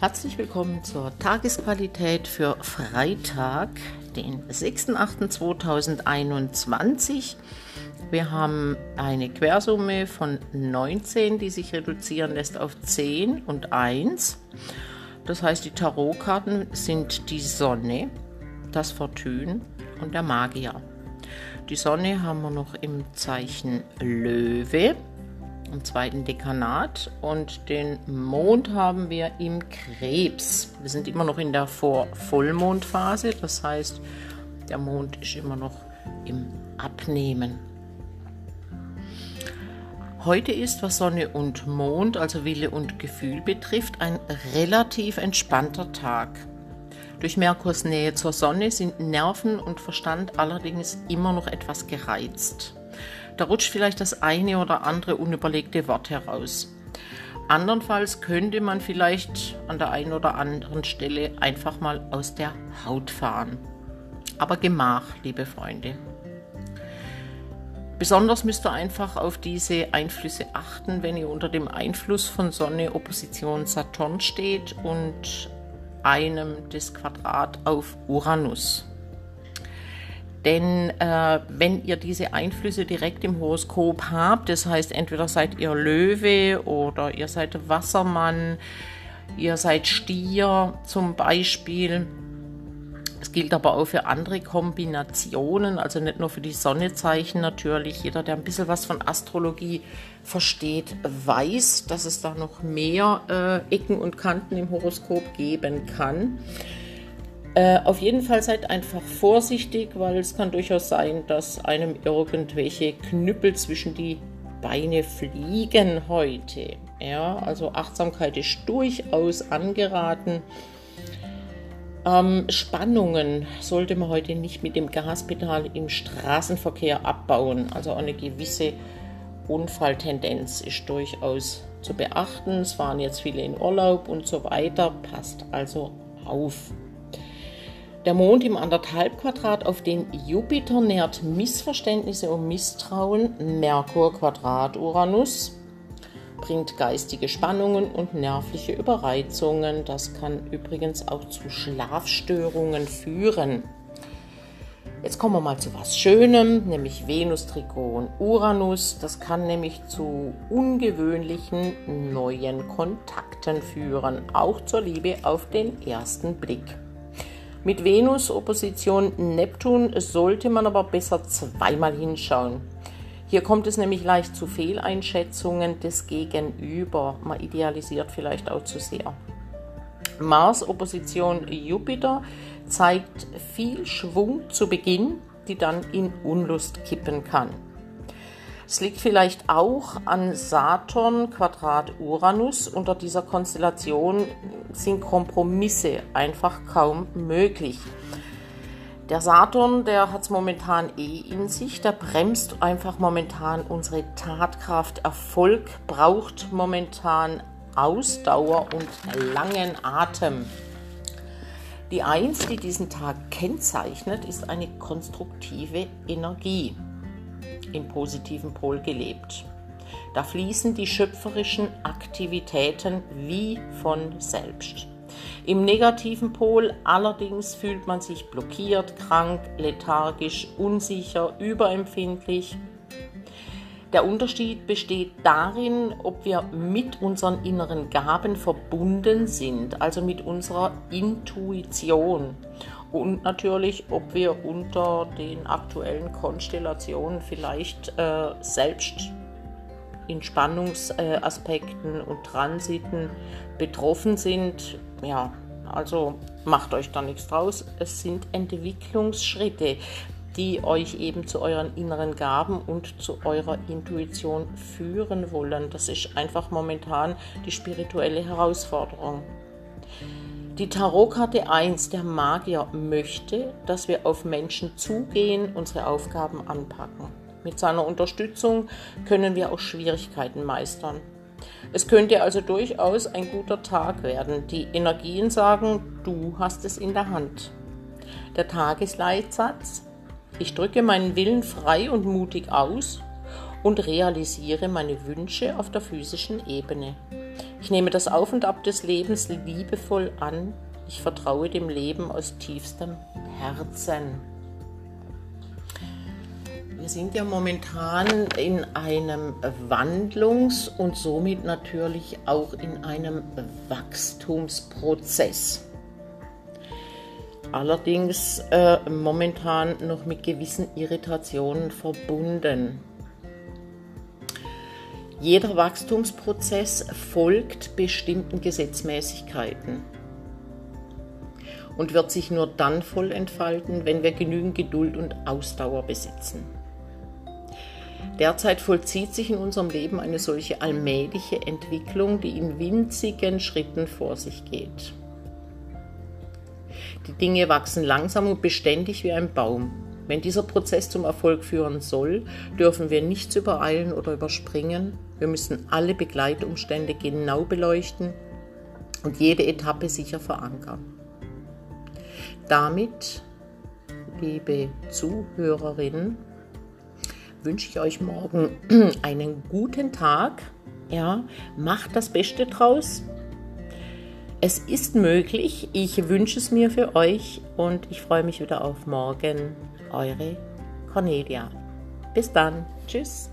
Herzlich willkommen zur Tagesqualität für Freitag, den 6.8.2021. Wir haben eine Quersumme von 19, die sich reduzieren lässt auf 10 und 1. Das heißt, die Tarotkarten sind die Sonne, das Fortune und der Magier. Die Sonne haben wir noch im Zeichen Löwe im zweiten Dekanat und den Mond haben wir im Krebs. Wir sind immer noch in der Vor-Vollmondphase, das heißt, der Mond ist immer noch im Abnehmen. Heute ist, was Sonne und Mond, also Wille und Gefühl betrifft, ein relativ entspannter Tag. Durch Merkurs Nähe zur Sonne sind Nerven und Verstand allerdings immer noch etwas gereizt. Da rutscht vielleicht das eine oder andere unüberlegte Wort heraus. Andernfalls könnte man vielleicht an der einen oder anderen Stelle einfach mal aus der Haut fahren. Aber Gemach, liebe Freunde. Besonders müsst ihr einfach auf diese Einflüsse achten, wenn ihr unter dem Einfluss von Sonne Opposition Saturn steht und einem des Quadrat auf Uranus. Denn äh, wenn ihr diese Einflüsse direkt im Horoskop habt, das heißt entweder seid ihr Löwe oder ihr seid Wassermann, ihr seid Stier zum Beispiel. Es gilt aber auch für andere Kombinationen, also nicht nur für die Sonnezeichen natürlich. Jeder, der ein bisschen was von Astrologie versteht, weiß, dass es da noch mehr äh, Ecken und Kanten im Horoskop geben kann. Äh, auf jeden Fall seid einfach vorsichtig, weil es kann durchaus sein, dass einem irgendwelche Knüppel zwischen die Beine fliegen heute. Ja, also Achtsamkeit ist durchaus angeraten. Ähm, Spannungen sollte man heute nicht mit dem Gaspedal im Straßenverkehr abbauen. Also eine gewisse Unfalltendenz ist durchaus zu beachten. Es waren jetzt viele in Urlaub und so weiter. Passt also auf. Der Mond im Anderthalbquadrat auf den Jupiter nährt Missverständnisse und Misstrauen. Merkur Quadrat Uranus bringt geistige Spannungen und nervliche Überreizungen. Das kann übrigens auch zu Schlafstörungen führen. Jetzt kommen wir mal zu was Schönem, nämlich Venus, Trigon, Uranus. Das kann nämlich zu ungewöhnlichen neuen Kontakten führen, auch zur Liebe auf den ersten Blick. Mit Venus Opposition Neptun sollte man aber besser zweimal hinschauen. Hier kommt es nämlich leicht zu Fehleinschätzungen des Gegenüber. Man idealisiert vielleicht auch zu sehr. Mars Opposition Jupiter zeigt viel Schwung zu Beginn, die dann in Unlust kippen kann. Es liegt vielleicht auch an Saturn Quadrat Uranus. Unter dieser Konstellation sind Kompromisse einfach kaum möglich. Der Saturn, der hat es momentan eh in sich, der bremst einfach momentan unsere Tatkraft. Erfolg braucht momentan Ausdauer und langen Atem. Die Eins, die diesen Tag kennzeichnet, ist eine konstruktive Energie im positiven Pol gelebt. Da fließen die schöpferischen Aktivitäten wie von selbst. Im negativen Pol allerdings fühlt man sich blockiert, krank, lethargisch, unsicher, überempfindlich. Der Unterschied besteht darin, ob wir mit unseren inneren Gaben verbunden sind, also mit unserer Intuition und natürlich, ob wir unter den aktuellen Konstellationen vielleicht äh, selbst in Spannungsaspekten und Transiten betroffen sind. Ja, also macht euch da nichts draus. Es sind Entwicklungsschritte, die euch eben zu euren inneren Gaben und zu eurer Intuition führen wollen. Das ist einfach momentan die spirituelle Herausforderung. Die Tarotkarte 1, der Magier, möchte, dass wir auf Menschen zugehen, unsere Aufgaben anpacken. Mit seiner Unterstützung können wir auch Schwierigkeiten meistern. Es könnte also durchaus ein guter Tag werden. Die Energien sagen, du hast es in der Hand. Der Tagesleitsatz, ich drücke meinen Willen frei und mutig aus und realisiere meine Wünsche auf der physischen Ebene. Ich nehme das Auf und Ab des Lebens liebevoll an. Ich vertraue dem Leben aus tiefstem Herzen. Wir sind ja momentan in einem Wandlungs- und somit natürlich auch in einem Wachstumsprozess. Allerdings äh, momentan noch mit gewissen Irritationen verbunden. Jeder Wachstumsprozess folgt bestimmten Gesetzmäßigkeiten und wird sich nur dann voll entfalten, wenn wir genügend Geduld und Ausdauer besitzen. Derzeit vollzieht sich in unserem Leben eine solche allmähliche Entwicklung, die in winzigen Schritten vor sich geht. Die Dinge wachsen langsam und beständig wie ein Baum. Wenn dieser Prozess zum Erfolg führen soll, dürfen wir nichts übereilen oder überspringen. Wir müssen alle Begleitumstände genau beleuchten und jede Etappe sicher verankern. Damit, liebe Zuhörerinnen, wünsche ich euch morgen einen guten Tag. Ja, macht das Beste draus. Es ist möglich. Ich wünsche es mir für euch und ich freue mich wieder auf morgen. Eure Cornelia. Bis dann. Tschüss.